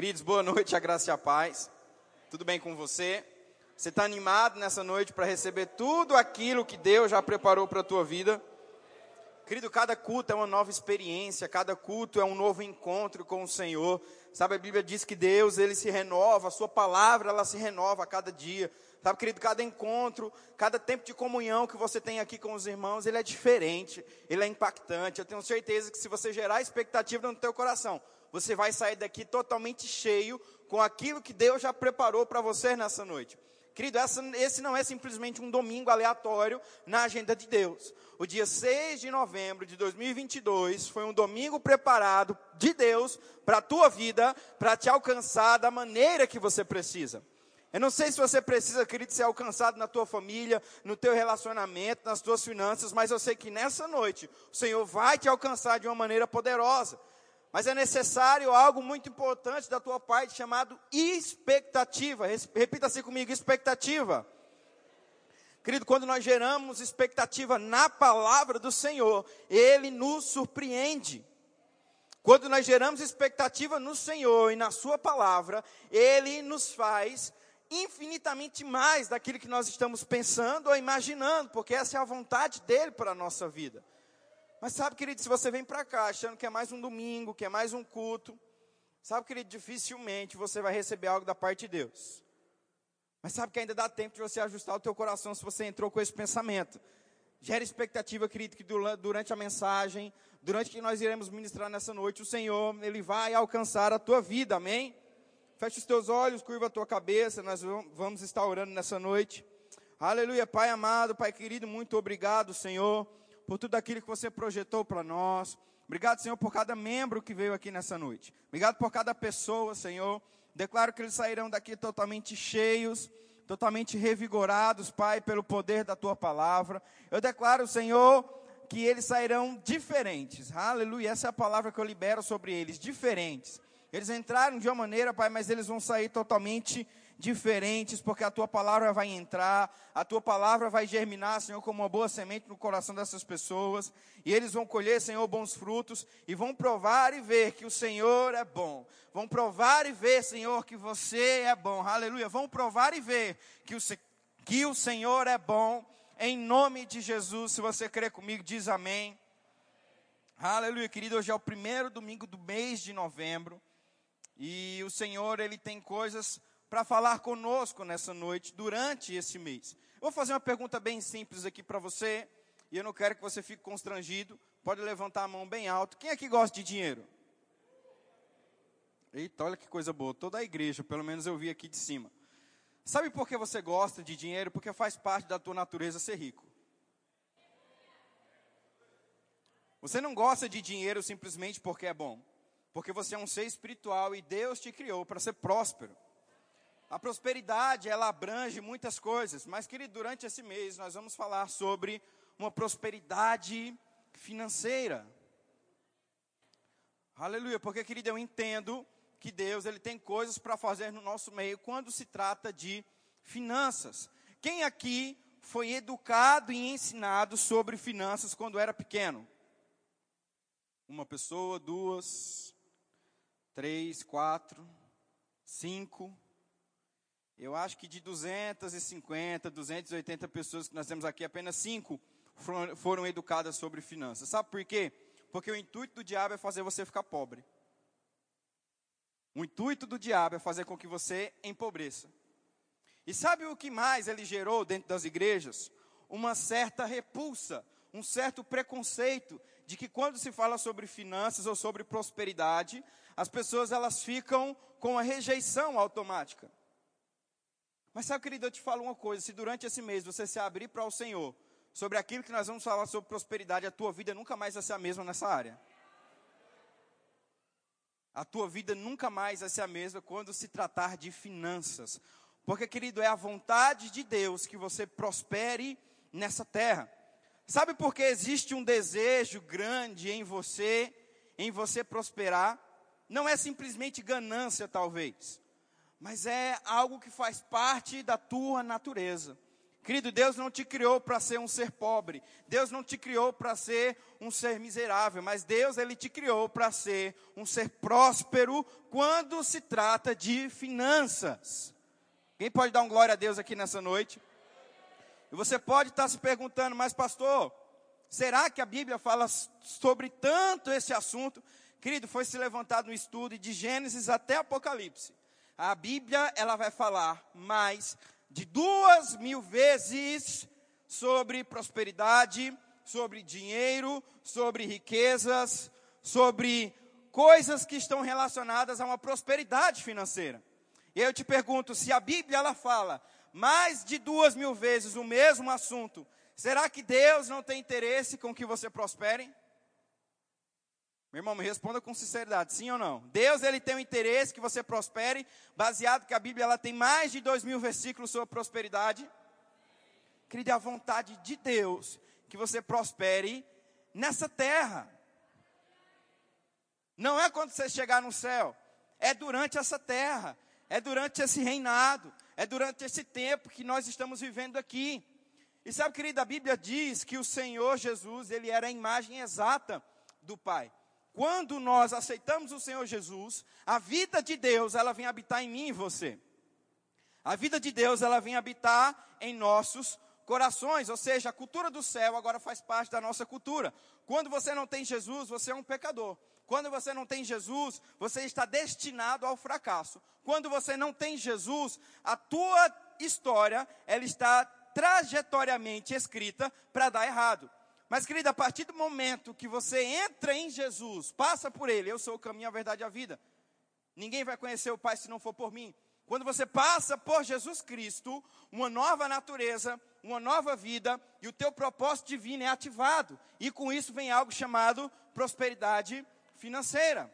Queridos, boa noite, a graça e a paz. Tudo bem com você? Você está animado nessa noite para receber tudo aquilo que Deus já preparou para a tua vida? Querido, cada culto é uma nova experiência, cada culto é um novo encontro com o Senhor. Sabe, a Bíblia diz que Deus, ele se renova, a sua palavra, ela se renova a cada dia. Sabe, querido, cada encontro, cada tempo de comunhão que você tem aqui com os irmãos, ele é diferente, ele é impactante. Eu tenho certeza que se você gerar expectativa no teu coração, você vai sair daqui totalmente cheio com aquilo que Deus já preparou para você nessa noite. Querido, essa, esse não é simplesmente um domingo aleatório na agenda de Deus. O dia 6 de novembro de 2022 foi um domingo preparado de Deus para a tua vida, para te alcançar da maneira que você precisa. Eu não sei se você precisa, querido, ser alcançado na tua família, no teu relacionamento, nas tuas finanças, mas eu sei que nessa noite o Senhor vai te alcançar de uma maneira poderosa. Mas é necessário algo muito importante da tua parte chamado expectativa. Repita assim comigo: expectativa. Querido, quando nós geramos expectativa na palavra do Senhor, Ele nos surpreende. Quando nós geramos expectativa no Senhor e na Sua palavra, Ele nos faz infinitamente mais daquilo que nós estamos pensando ou imaginando, porque essa é a vontade dEle para a nossa vida. Mas sabe, querido, se você vem para cá achando que é mais um domingo, que é mais um culto, sabe, querido, dificilmente você vai receber algo da parte de Deus. Mas sabe que ainda dá tempo de você ajustar o teu coração se você entrou com esse pensamento. Gera expectativa, querido, que durante a mensagem, durante que nós iremos ministrar nessa noite, o Senhor, Ele vai alcançar a tua vida, amém? Feche os teus olhos, curva a tua cabeça, nós vamos estar orando nessa noite. Aleluia, Pai amado, Pai querido, muito obrigado, Senhor por tudo aquilo que você projetou para nós. Obrigado, Senhor, por cada membro que veio aqui nessa noite. Obrigado por cada pessoa, Senhor. Declaro que eles sairão daqui totalmente cheios, totalmente revigorados, Pai, pelo poder da tua palavra. Eu declaro, Senhor, que eles sairão diferentes. Aleluia. Essa é a palavra que eu libero sobre eles, diferentes. Eles entraram de uma maneira, Pai, mas eles vão sair totalmente diferentes diferentes, porque a tua palavra vai entrar, a tua palavra vai germinar, Senhor, como uma boa semente no coração dessas pessoas, e eles vão colher, Senhor, bons frutos, e vão provar e ver que o Senhor é bom. Vão provar e ver, Senhor, que você é bom. Aleluia. Vão provar e ver que o, que o Senhor é bom. Em nome de Jesus, se você crer comigo, diz amém. Aleluia, querido. Hoje é o primeiro domingo do mês de novembro. E o Senhor, Ele tem coisas para falar conosco nessa noite, durante esse mês. Vou fazer uma pergunta bem simples aqui para você, e eu não quero que você fique constrangido. Pode levantar a mão bem alto. Quem aqui gosta de dinheiro? Eita, olha que coisa boa. Toda a igreja, pelo menos eu vi aqui de cima. Sabe por que você gosta de dinheiro? Porque faz parte da tua natureza ser rico. Você não gosta de dinheiro simplesmente porque é bom. Porque você é um ser espiritual e Deus te criou para ser próspero. A prosperidade, ela abrange muitas coisas, mas querido, durante esse mês nós vamos falar sobre uma prosperidade financeira. Aleluia, porque querido, eu entendo que Deus, ele tem coisas para fazer no nosso meio quando se trata de finanças. Quem aqui foi educado e ensinado sobre finanças quando era pequeno? Uma pessoa, duas, três, quatro, cinco, eu acho que de 250, 280 pessoas que nós temos aqui, apenas cinco foram, foram educadas sobre finanças. Sabe por quê? Porque o intuito do diabo é fazer você ficar pobre. O intuito do diabo é fazer com que você empobreça. E sabe o que mais ele gerou dentro das igrejas? Uma certa repulsa, um certo preconceito de que quando se fala sobre finanças ou sobre prosperidade, as pessoas elas ficam com a rejeição automática. Mas sabe, querido, eu te falo uma coisa: se durante esse mês você se abrir para o Senhor sobre aquilo que nós vamos falar sobre prosperidade, a tua vida nunca mais vai ser a mesma nessa área. A tua vida nunca mais vai ser a mesma quando se tratar de finanças. Porque, querido, é a vontade de Deus que você prospere nessa terra. Sabe por que existe um desejo grande em você, em você prosperar? Não é simplesmente ganância, talvez mas é algo que faz parte da tua natureza. Querido, Deus não te criou para ser um ser pobre. Deus não te criou para ser um ser miserável, mas Deus ele te criou para ser um ser próspero quando se trata de finanças. Quem pode dar um glória a Deus aqui nessa noite? E você pode estar se perguntando, mas pastor, será que a Bíblia fala sobre tanto esse assunto? Querido, foi se levantado um estudo de Gênesis até Apocalipse. A Bíblia ela vai falar mais de duas mil vezes sobre prosperidade, sobre dinheiro, sobre riquezas, sobre coisas que estão relacionadas a uma prosperidade financeira. E eu te pergunto, se a Bíblia ela fala mais de duas mil vezes o mesmo assunto, será que Deus não tem interesse com que você prospere? Meu irmão, me responda com sinceridade, sim ou não? Deus ele tem o interesse que você prospere, baseado que a Bíblia ela tem mais de dois mil versículos sobre prosperidade. Querido, é a vontade de Deus que você prospere nessa terra. Não é quando você chegar no céu, é durante essa terra, é durante esse reinado, é durante esse tempo que nós estamos vivendo aqui. E sabe, querido, a Bíblia diz que o Senhor Jesus, ele era a imagem exata do Pai. Quando nós aceitamos o Senhor Jesus, a vida de Deus, ela vem habitar em mim e você. A vida de Deus, ela vem habitar em nossos corações, ou seja, a cultura do céu agora faz parte da nossa cultura. Quando você não tem Jesus, você é um pecador. Quando você não tem Jesus, você está destinado ao fracasso. Quando você não tem Jesus, a tua história, ela está trajetoriamente escrita para dar errado. Mas, querida, a partir do momento que você entra em Jesus, passa por Ele, eu sou o caminho, a verdade e a vida. Ninguém vai conhecer o Pai se não for por mim. Quando você passa por Jesus Cristo, uma nova natureza, uma nova vida, e o teu propósito divino é ativado. E com isso vem algo chamado prosperidade financeira.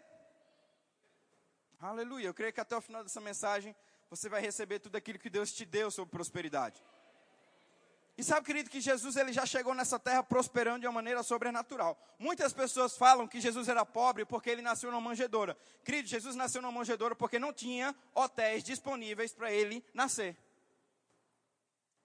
Aleluia. Eu creio que até o final dessa mensagem você vai receber tudo aquilo que Deus te deu sobre prosperidade. E sabe, querido, que Jesus ele já chegou nessa terra prosperando de uma maneira sobrenatural. Muitas pessoas falam que Jesus era pobre porque ele nasceu numa manjedoura. Querido, Jesus nasceu numa manjedoura porque não tinha hotéis disponíveis para ele nascer.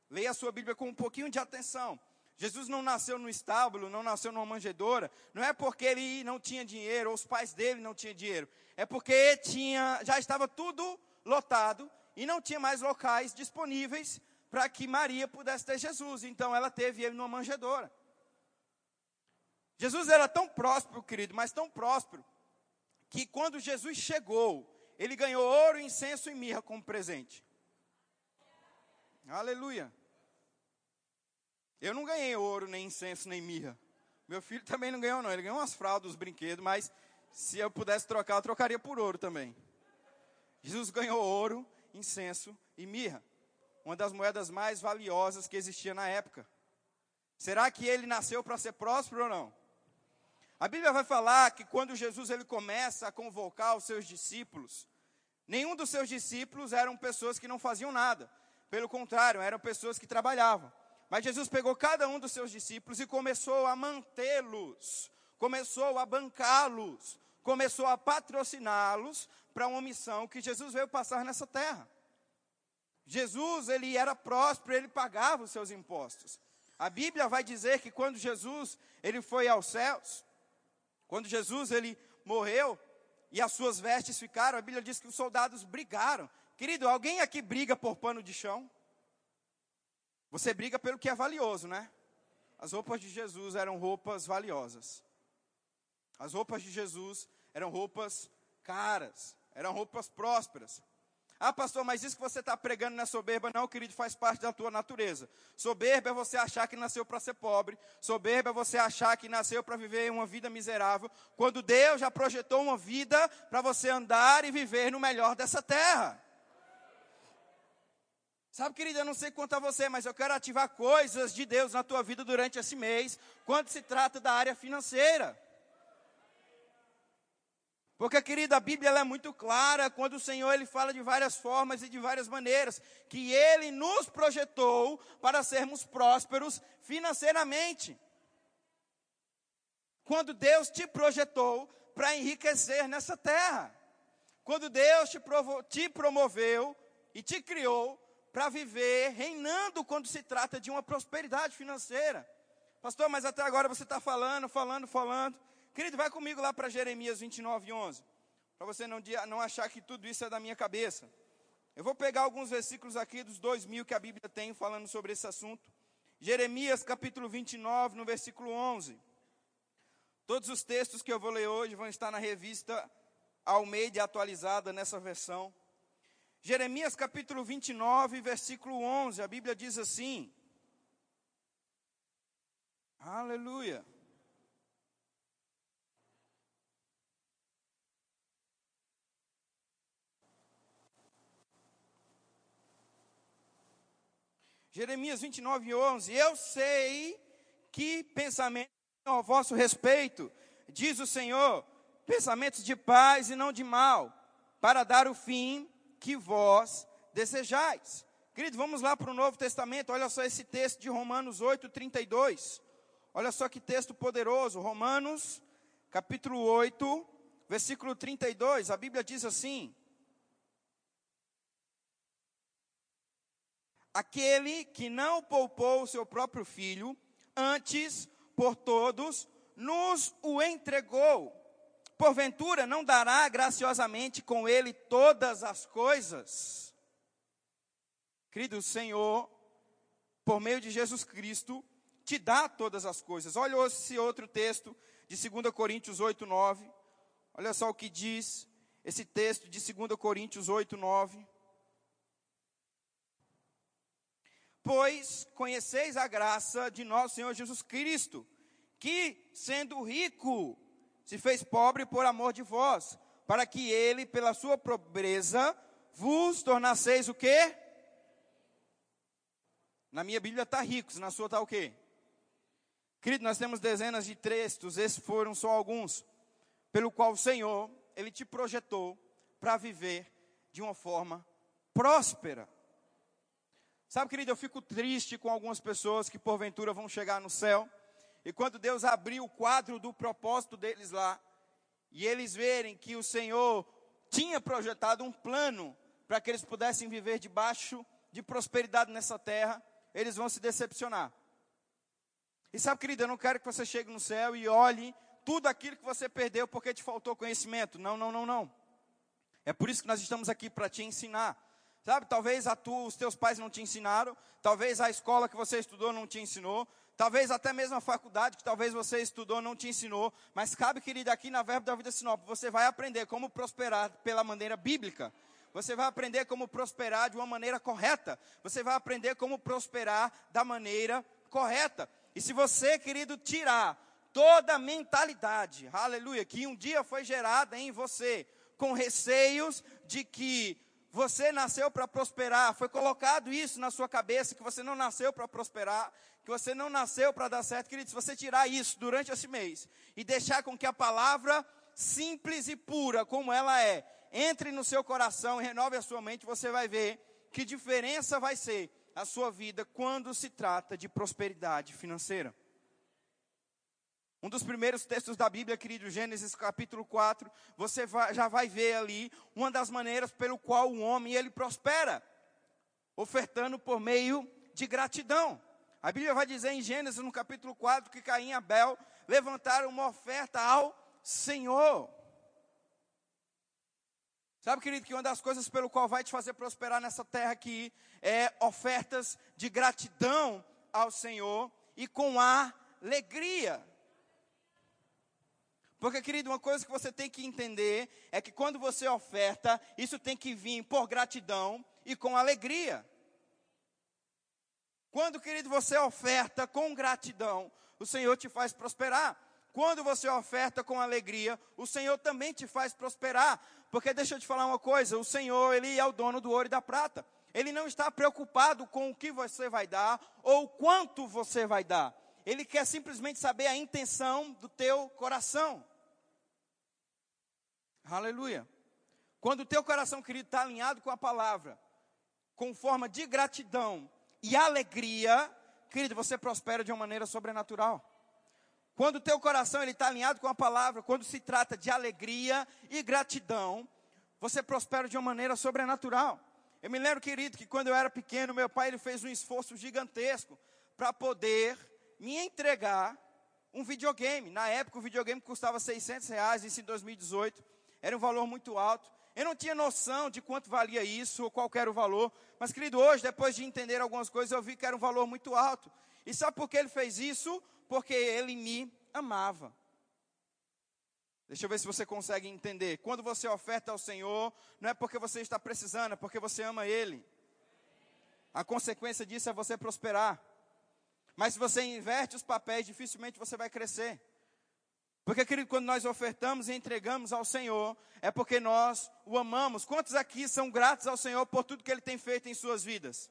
Leia a sua Bíblia com um pouquinho de atenção. Jesus não nasceu no estábulo, não nasceu numa manjedoura. Não é porque ele não tinha dinheiro, ou os pais dele não tinham dinheiro. É porque tinha, já estava tudo lotado e não tinha mais locais disponíveis para que Maria pudesse ter Jesus. Então ela teve ele numa manjedoura. Jesus era tão próspero, querido, mas tão próspero, que quando Jesus chegou, ele ganhou ouro, incenso e mirra como presente. Aleluia. Eu não ganhei ouro, nem incenso, nem mirra. Meu filho também não ganhou, não. Ele ganhou umas fraldas, uns brinquedos, mas se eu pudesse trocar, eu trocaria por ouro também. Jesus ganhou ouro, incenso e mirra uma das moedas mais valiosas que existia na época. Será que ele nasceu para ser próspero ou não? A Bíblia vai falar que quando Jesus ele começa a convocar os seus discípulos, nenhum dos seus discípulos eram pessoas que não faziam nada. Pelo contrário, eram pessoas que trabalhavam. Mas Jesus pegou cada um dos seus discípulos e começou a mantê-los, começou a bancá-los, começou a patrociná-los para uma missão que Jesus veio passar nessa terra. Jesus, ele era próspero, ele pagava os seus impostos. A Bíblia vai dizer que quando Jesus, ele foi aos céus, quando Jesus, ele morreu e as suas vestes ficaram, a Bíblia diz que os soldados brigaram. Querido, alguém aqui briga por pano de chão? Você briga pelo que é valioso, né? As roupas de Jesus eram roupas valiosas. As roupas de Jesus eram roupas caras, eram roupas prósperas. Ah, pastor, mas isso que você está pregando não é soberba, não, querido, faz parte da tua natureza. Soberba é você achar que nasceu para ser pobre. Soberba é você achar que nasceu para viver uma vida miserável. Quando Deus já projetou uma vida para você andar e viver no melhor dessa terra. Sabe, querido, eu não sei quanto a você, mas eu quero ativar coisas de Deus na tua vida durante esse mês, quando se trata da área financeira. Porque, querida, a Bíblia é muito clara quando o Senhor ele fala de várias formas e de várias maneiras, que Ele nos projetou para sermos prósperos financeiramente. Quando Deus te projetou para enriquecer nessa terra. Quando Deus te, provo, te promoveu e te criou para viver reinando quando se trata de uma prosperidade financeira. Pastor, mas até agora você está falando, falando, falando. Querido, vai comigo lá para Jeremias 29, 11. Para você não, não achar que tudo isso é da minha cabeça. Eu vou pegar alguns versículos aqui dos dois mil que a Bíblia tem falando sobre esse assunto. Jeremias capítulo 29, no versículo 11. Todos os textos que eu vou ler hoje vão estar na revista Almeida atualizada nessa versão. Jeremias capítulo 29, versículo 11, a Bíblia diz assim: Aleluia. Jeremias 29, 11. Eu sei que pensamento ao vosso respeito, diz o Senhor, pensamentos de paz e não de mal, para dar o fim que vós desejais. Querido, vamos lá para o Novo Testamento, olha só esse texto de Romanos 8, 32. Olha só que texto poderoso, Romanos, capítulo 8, versículo 32, a Bíblia diz assim: Aquele que não poupou o seu próprio filho, antes por todos nos o entregou. Porventura não dará graciosamente com ele todas as coisas? Querido Senhor, por meio de Jesus Cristo, te dá todas as coisas. Olha esse outro texto de 2 Coríntios 8, 9. Olha só o que diz esse texto de 2 Coríntios 8, 9. Pois conheceis a graça de nosso Senhor Jesus Cristo, que, sendo rico, se fez pobre por amor de vós, para que ele, pela sua pobreza, vos tornasseis o quê? Na minha Bíblia está ricos, na sua está o quê? Querido, nós temos dezenas de textos, esses foram só alguns, pelo qual o Senhor, Ele te projetou para viver de uma forma próspera. Sabe, querido, eu fico triste com algumas pessoas que porventura vão chegar no céu, e quando Deus abrir o quadro do propósito deles lá, e eles verem que o Senhor tinha projetado um plano para que eles pudessem viver debaixo de prosperidade nessa terra, eles vão se decepcionar. E sabe, querido, eu não quero que você chegue no céu e olhe tudo aquilo que você perdeu porque te faltou conhecimento. Não, não, não, não. É por isso que nós estamos aqui para te ensinar. Sabe, talvez a tu, os teus pais não te ensinaram, talvez a escola que você estudou não te ensinou, talvez até mesmo a faculdade que talvez você estudou não te ensinou, mas cabe, querido, aqui na Verbo da Vida Sinop, você vai aprender como prosperar pela maneira bíblica. Você vai aprender como prosperar de uma maneira correta. Você vai aprender como prosperar da maneira correta. E se você, querido, tirar toda a mentalidade, aleluia, que um dia foi gerada em você, com receios de que você nasceu para prosperar, foi colocado isso na sua cabeça, que você não nasceu para prosperar, que você não nasceu para dar certo, querido, se você tirar isso durante esse mês e deixar com que a palavra simples e pura como ela é, entre no seu coração e renove a sua mente, você vai ver que diferença vai ser a sua vida quando se trata de prosperidade financeira. Um dos primeiros textos da Bíblia, querido, Gênesis capítulo 4, você vai, já vai ver ali uma das maneiras pelo qual o homem ele prospera, ofertando por meio de gratidão. A Bíblia vai dizer em Gênesis no capítulo 4 que Caim e Abel levantaram uma oferta ao Senhor. Sabe, querido, que uma das coisas pelo qual vai te fazer prosperar nessa terra aqui é ofertas de gratidão ao Senhor e com alegria. Porque, querido, uma coisa que você tem que entender é que quando você oferta, isso tem que vir por gratidão e com alegria. Quando, querido, você oferta com gratidão, o Senhor te faz prosperar. Quando você oferta com alegria, o Senhor também te faz prosperar. Porque deixa eu te falar uma coisa, o Senhor, ele é o dono do ouro e da prata. Ele não está preocupado com o que você vai dar ou quanto você vai dar. Ele quer simplesmente saber a intenção do teu coração. Aleluia. Quando o teu coração, querido, está alinhado com a palavra, com forma de gratidão e alegria, querido, você prospera de uma maneira sobrenatural. Quando o teu coração está alinhado com a palavra, quando se trata de alegria e gratidão, você prospera de uma maneira sobrenatural. Eu me lembro, querido, que quando eu era pequeno, meu pai ele fez um esforço gigantesco para poder me entregar um videogame. Na época, o videogame custava 600 reais, isso em 2018. Era um valor muito alto. Eu não tinha noção de quanto valia isso ou qual era o valor. Mas, querido, hoje, depois de entender algumas coisas, eu vi que era um valor muito alto. E sabe por que ele fez isso? Porque ele me amava. Deixa eu ver se você consegue entender. Quando você oferta ao Senhor, não é porque você está precisando, é porque você ama Ele. A consequência disso é você prosperar. Mas se você inverte os papéis, dificilmente você vai crescer. Porque, querido, quando nós ofertamos e entregamos ao Senhor, é porque nós o amamos. Quantos aqui são gratos ao Senhor por tudo que Ele tem feito em suas vidas?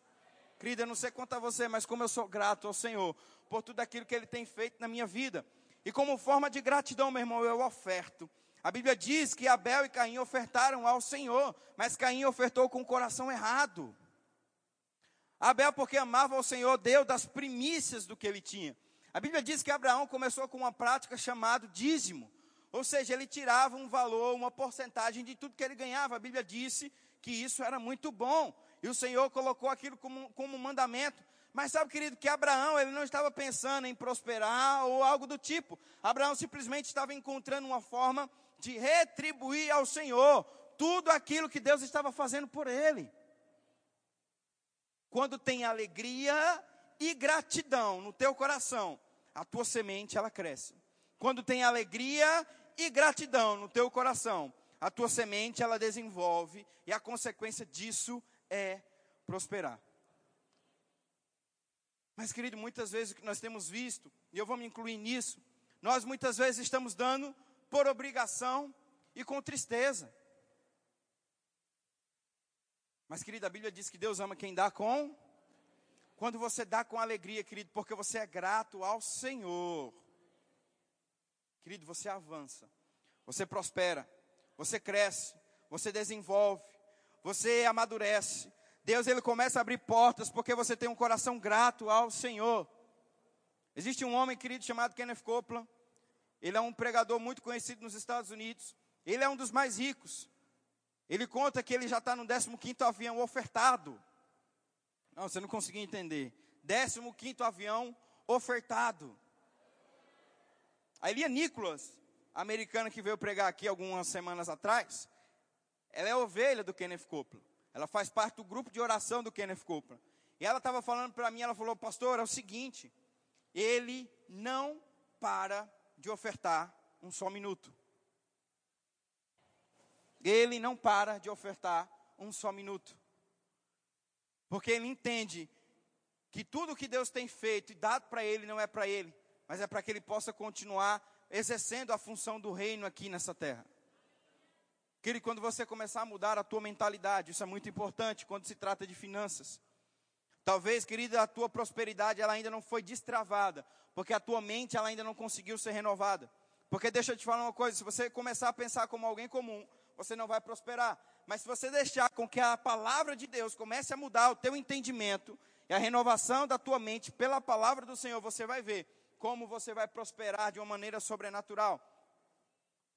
Querida, eu não sei quanto a você, mas como eu sou grato ao Senhor por tudo aquilo que Ele tem feito na minha vida. E como forma de gratidão, meu irmão, eu oferto. A Bíblia diz que Abel e Caim ofertaram ao Senhor, mas Caim ofertou com o coração errado. Abel, porque amava ao Senhor, deu das primícias do que ele tinha. A Bíblia diz que Abraão começou com uma prática chamada dízimo. Ou seja, ele tirava um valor, uma porcentagem de tudo que ele ganhava. A Bíblia disse que isso era muito bom. E o Senhor colocou aquilo como, como mandamento. Mas sabe, querido, que Abraão ele não estava pensando em prosperar ou algo do tipo. Abraão simplesmente estava encontrando uma forma de retribuir ao Senhor tudo aquilo que Deus estava fazendo por ele. Quando tem alegria e gratidão no teu coração, a tua semente ela cresce. Quando tem alegria e gratidão no teu coração, a tua semente ela desenvolve e a consequência disso é prosperar. Mas, querido, muitas vezes o que nós temos visto, e eu vou me incluir nisso, nós muitas vezes estamos dando por obrigação e com tristeza. Mas, querido, a Bíblia diz que Deus ama quem dá com. Quando você dá com alegria, querido, porque você é grato ao Senhor. Querido, você avança, você prospera, você cresce, você desenvolve, você amadurece, Deus ele começa a abrir portas porque você tem um coração grato ao Senhor. Existe um homem querido chamado Kenneth Copeland. Ele é um pregador muito conhecido nos Estados Unidos. Ele é um dos mais ricos. Ele conta que ele já está no 15 avião ofertado. Não, você não conseguiu entender. 15 avião ofertado. A Elia Nicholas, americana que veio pregar aqui algumas semanas atrás, ela é ovelha do Kenneth Copeland. Ela faz parte do grupo de oração do Kenneth Copeland. E ela estava falando para mim, ela falou, pastor, é o seguinte, ele não para de ofertar um só minuto. Ele não para de ofertar um só minuto. Porque ele entende que tudo que Deus tem feito e dado para ele não é para ele, mas é para que ele possa continuar exercendo a função do reino aqui nessa terra. Querido, quando você começar a mudar a tua mentalidade, isso é muito importante quando se trata de finanças. Talvez, querida, a tua prosperidade ela ainda não foi destravada, porque a tua mente ela ainda não conseguiu ser renovada. Porque deixa eu te falar uma coisa, se você começar a pensar como alguém comum, você não vai prosperar. Mas se você deixar com que a palavra de Deus comece a mudar o teu entendimento e a renovação da tua mente pela palavra do Senhor, você vai ver como você vai prosperar de uma maneira sobrenatural.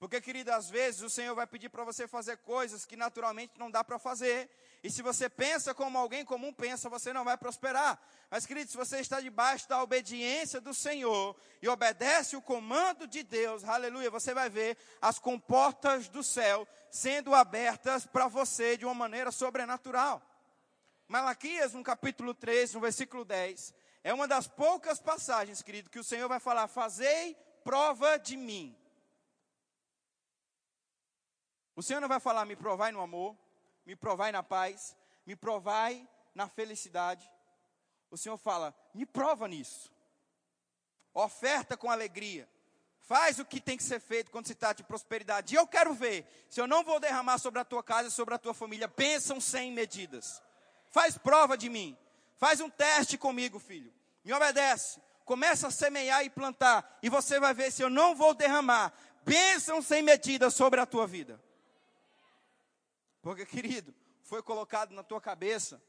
Porque, querido, às vezes o Senhor vai pedir para você fazer coisas que naturalmente não dá para fazer. E se você pensa como alguém comum pensa, você não vai prosperar. Mas, querido, se você está debaixo da obediência do Senhor e obedece o comando de Deus, aleluia, você vai ver as comportas do céu sendo abertas para você de uma maneira sobrenatural. Malaquias, no capítulo 3, no versículo 10, é uma das poucas passagens, querido, que o Senhor vai falar: Fazei prova de mim o Senhor não vai falar, me provai no amor, me provai na paz, me provai na felicidade. O Senhor fala, me prova nisso. Oferta com alegria. Faz o que tem que ser feito quando se trata de prosperidade. E eu quero ver se eu não vou derramar sobre a tua casa e sobre a tua família bênção sem medidas. Faz prova de mim. Faz um teste comigo, filho. Me obedece. Começa a semear e plantar. E você vai ver se eu não vou derramar bênção sem medida sobre a tua vida. Porque, querido, foi colocado na tua cabeça,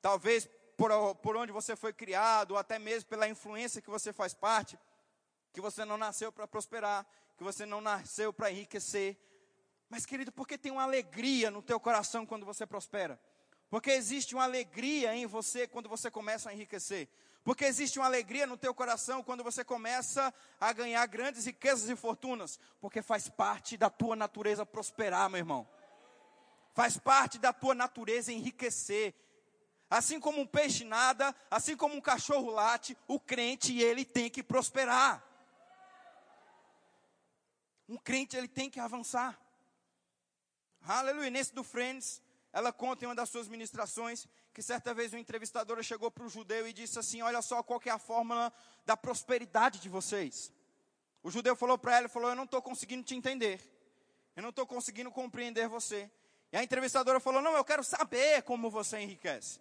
talvez por, por onde você foi criado, ou até mesmo pela influência que você faz parte, que você não nasceu para prosperar, que você não nasceu para enriquecer. Mas, querido, porque tem uma alegria no teu coração quando você prospera? Porque existe uma alegria em você quando você começa a enriquecer. Porque existe uma alegria no teu coração quando você começa a ganhar grandes riquezas e fortunas. Porque faz parte da tua natureza prosperar, meu irmão. Faz parte da tua natureza enriquecer. Assim como um peixe nada, assim como um cachorro late, o crente ele tem que prosperar. Um crente ele tem que avançar. Aleluia. Nesse do Friends, ela conta em uma das suas ministrações que certa vez uma entrevistadora chegou para o judeu e disse assim: Olha só qual é a fórmula da prosperidade de vocês. O judeu falou para ela, falou: Eu não estou conseguindo te entender. Eu não estou conseguindo compreender você. E a entrevistadora falou: Não, eu quero saber como você enriquece.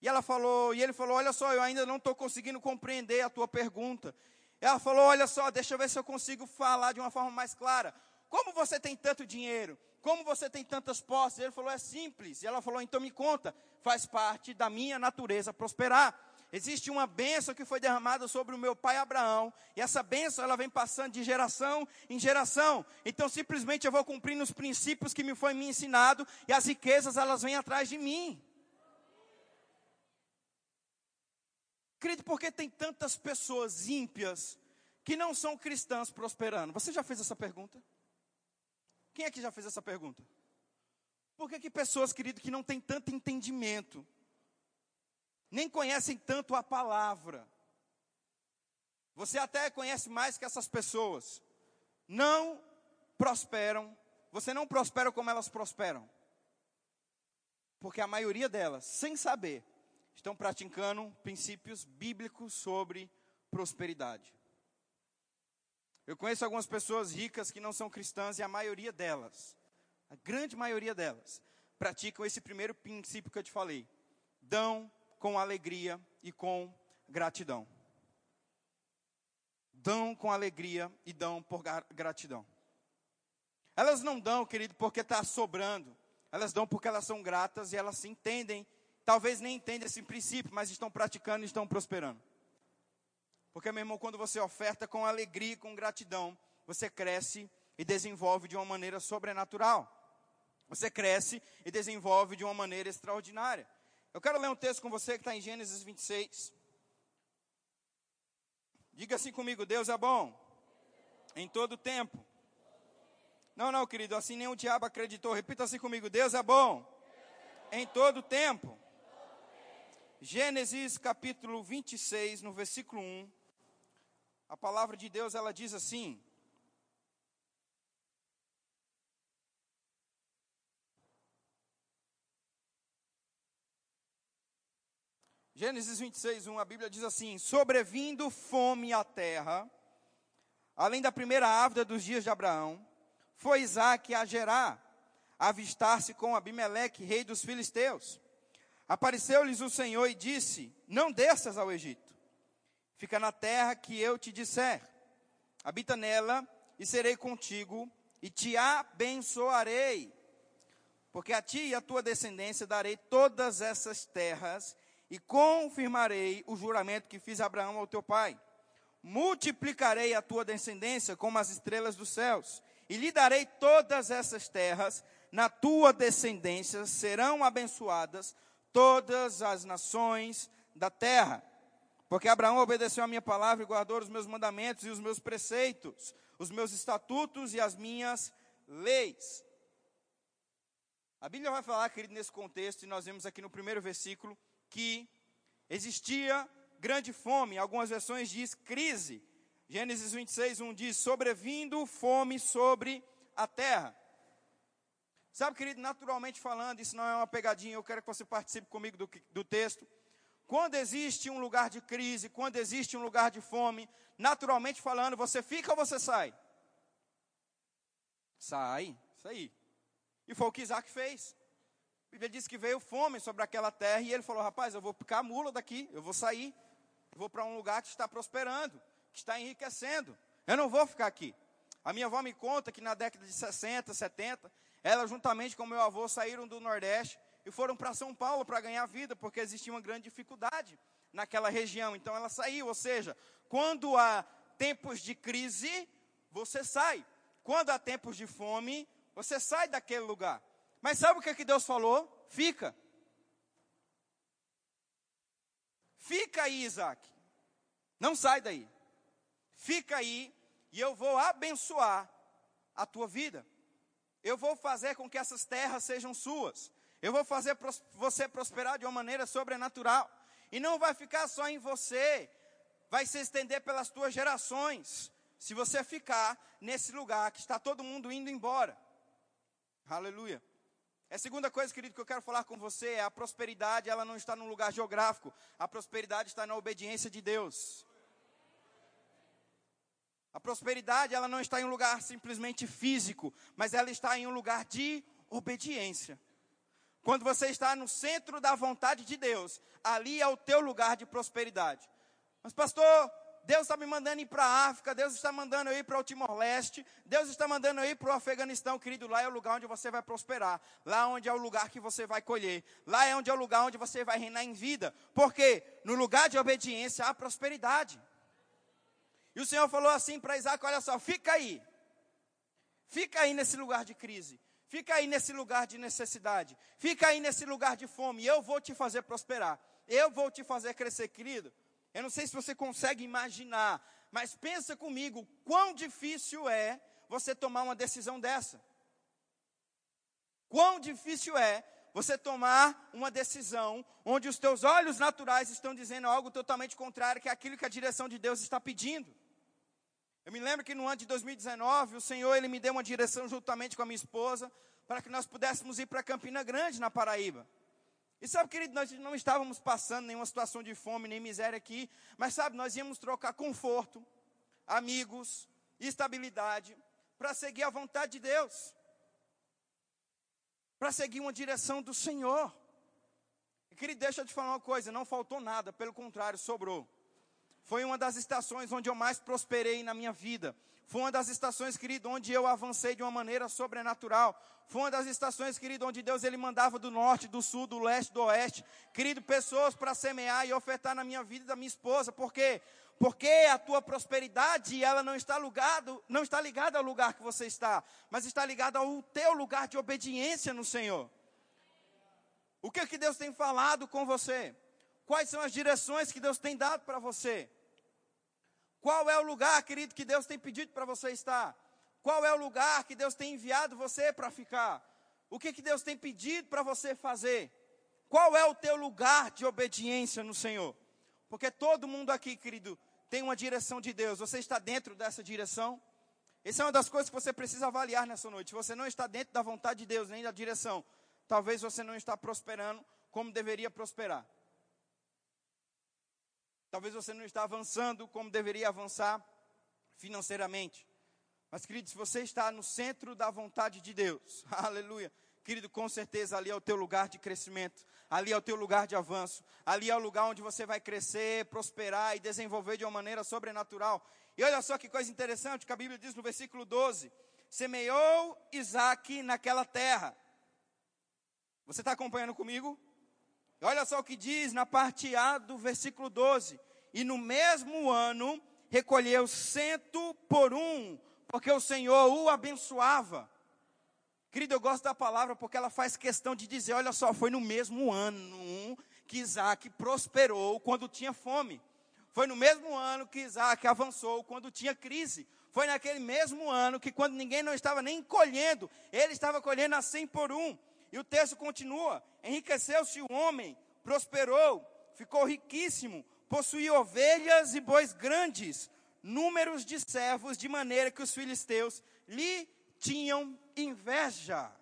E ela falou, e ele falou: Olha só, eu ainda não estou conseguindo compreender a tua pergunta. Ela falou: Olha só, deixa eu ver se eu consigo falar de uma forma mais clara. Como você tem tanto dinheiro? Como você tem tantas posses? Ele falou: É simples. E ela falou: Então me conta. Faz parte da minha natureza prosperar. Existe uma bênção que foi derramada sobre o meu pai Abraão, e essa bênção ela vem passando de geração em geração. Então simplesmente eu vou cumprindo os princípios que me foi me ensinado, e as riquezas elas vêm atrás de mim. Querido, por que tem tantas pessoas ímpias que não são cristãs prosperando? Você já fez essa pergunta? Quem é que já fez essa pergunta? Por que, que pessoas, querido, que não têm tanto entendimento, nem conhecem tanto a palavra, você até conhece mais que essas pessoas, não prosperam, você não prospera como elas prosperam? Porque a maioria delas, sem saber, estão praticando princípios bíblicos sobre prosperidade. Eu conheço algumas pessoas ricas que não são cristãs e a maioria delas, a grande maioria delas, praticam esse primeiro princípio que eu te falei: dão com alegria e com gratidão. Dão com alegria e dão por gratidão. Elas não dão, querido, porque está sobrando. Elas dão porque elas são gratas e elas se entendem talvez nem entendam esse princípio, mas estão praticando e estão prosperando. Porque, meu irmão, quando você oferta com alegria e com gratidão, você cresce e desenvolve de uma maneira sobrenatural. Você cresce e desenvolve de uma maneira extraordinária. Eu quero ler um texto com você que está em Gênesis 26. Diga assim comigo: Deus é bom em todo tempo. Não, não, querido, assim nem o diabo acreditou. Repita assim comigo: Deus é bom em todo tempo. Gênesis capítulo 26, no versículo 1. A palavra de Deus, ela diz assim: Gênesis 26, 1, a Bíblia diz assim: Sobrevindo fome à terra, além da primeira árvore dos dias de Abraão, foi Isaac a Gerar, avistar-se com Abimeleque, rei dos filisteus. Apareceu-lhes o Senhor e disse: Não desças ao Egito. Fica na terra que eu te disser. Habita nela e serei contigo e te abençoarei. Porque a ti e a tua descendência darei todas essas terras e confirmarei o juramento que fiz a Abraão ao teu pai. Multiplicarei a tua descendência como as estrelas dos céus e lhe darei todas essas terras. Na tua descendência serão abençoadas todas as nações da terra. Porque Abraão obedeceu a minha palavra e guardou os meus mandamentos e os meus preceitos, os meus estatutos e as minhas leis. A Bíblia vai falar, querido, nesse contexto, e nós vemos aqui no primeiro versículo, que existia grande fome, algumas versões diz crise. Gênesis 26, 1 diz: sobrevindo fome sobre a terra. Sabe, querido, naturalmente falando, isso não é uma pegadinha, eu quero que você participe comigo do, do texto. Quando existe um lugar de crise, quando existe um lugar de fome, naturalmente falando, você fica ou você sai? Sai, isso aí. E foi o que Isaac fez. A Bíblia diz que veio fome sobre aquela terra e ele falou: Rapaz, eu vou picar a mula daqui, eu vou sair, vou para um lugar que está prosperando, que está enriquecendo. Eu não vou ficar aqui. A minha avó me conta que na década de 60, 70, ela, juntamente com meu avô, saíram do Nordeste e foram para São Paulo para ganhar vida, porque existia uma grande dificuldade naquela região. Então ela saiu, ou seja, quando há tempos de crise, você sai. Quando há tempos de fome, você sai daquele lugar. Mas sabe o que, é que Deus falou? Fica. Fica aí, Isaac. Não sai daí. Fica aí e eu vou abençoar a tua vida. Eu vou fazer com que essas terras sejam suas. Eu vou fazer você prosperar de uma maneira sobrenatural. E não vai ficar só em você, vai se estender pelas tuas gerações. Se você ficar nesse lugar que está todo mundo indo embora. Aleluia. A segunda coisa, querido, que eu quero falar com você é a prosperidade, ela não está num lugar geográfico. A prosperidade está na obediência de Deus. A prosperidade, ela não está em um lugar simplesmente físico, mas ela está em um lugar de obediência. Quando você está no centro da vontade de Deus, ali é o teu lugar de prosperidade. Mas pastor, Deus está me mandando ir para a África, Deus está mandando eu ir para o Timor-Leste, Deus está mandando eu ir para o Afeganistão, querido. Lá é o lugar onde você vai prosperar, lá onde é o lugar que você vai colher, lá é onde é o lugar onde você vai reinar em vida, porque no lugar de obediência há prosperidade. E o Senhor falou assim para Isaac: olha só, fica aí, fica aí nesse lugar de crise, fica aí nesse lugar de necessidade, fica aí nesse lugar de fome, eu vou te fazer prosperar, eu vou te fazer crescer, querido. Eu não sei se você consegue imaginar, mas pensa comigo, quão difícil é você tomar uma decisão dessa. Quão difícil é você tomar uma decisão onde os teus olhos naturais estão dizendo algo totalmente contrário que aquilo que a direção de Deus está pedindo. Eu me lembro que no ano de 2019, o Senhor ele me deu uma direção juntamente com a minha esposa para que nós pudéssemos ir para Campina Grande, na Paraíba. E sabe, querido, nós não estávamos passando nenhuma situação de fome nem miséria aqui, mas sabe, nós íamos trocar conforto, amigos, estabilidade, para seguir a vontade de Deus, para seguir uma direção do Senhor. E querido, deixa eu te falar uma coisa: não faltou nada, pelo contrário, sobrou. Foi uma das estações onde eu mais prosperei na minha vida. Foi uma das estações, querido, onde eu avancei de uma maneira sobrenatural. Foi uma das estações, querido, onde Deus ele mandava do norte, do sul, do leste, do oeste, querido, pessoas para semear e ofertar na minha vida e da minha esposa. Por quê? Porque a tua prosperidade, ela não está ligado, não está ligada ao lugar que você está, mas está ligada ao teu lugar de obediência no Senhor. O que que Deus tem falado com você? Quais são as direções que Deus tem dado para você? Qual é o lugar, querido, que Deus tem pedido para você estar? Qual é o lugar que Deus tem enviado você para ficar? O que, que Deus tem pedido para você fazer? Qual é o teu lugar de obediência no Senhor? Porque todo mundo aqui, querido, tem uma direção de Deus. Você está dentro dessa direção? Essa é uma das coisas que você precisa avaliar nessa noite. Se você não está dentro da vontade de Deus, nem da direção, talvez você não está prosperando como deveria prosperar. Talvez você não está avançando como deveria avançar financeiramente. Mas, querido, se você está no centro da vontade de Deus, aleluia, querido, com certeza ali é o teu lugar de crescimento, ali é o teu lugar de avanço, ali é o lugar onde você vai crescer, prosperar e desenvolver de uma maneira sobrenatural. E olha só que coisa interessante que a Bíblia diz no versículo 12: semeou Isaac naquela terra. Você está acompanhando comigo? Olha só o que diz na parte A do versículo 12: E no mesmo ano recolheu cento por um, porque o Senhor o abençoava. Querido, eu gosto da palavra porque ela faz questão de dizer: olha só, foi no mesmo ano que Isaac prosperou quando tinha fome. Foi no mesmo ano que Isaac avançou quando tinha crise. Foi naquele mesmo ano que, quando ninguém não estava nem colhendo, ele estava colhendo a cem por um. E o texto continua: enriqueceu-se o homem, prosperou, ficou riquíssimo, possuía ovelhas e bois grandes, números de servos, de maneira que os filisteus lhe tinham inveja.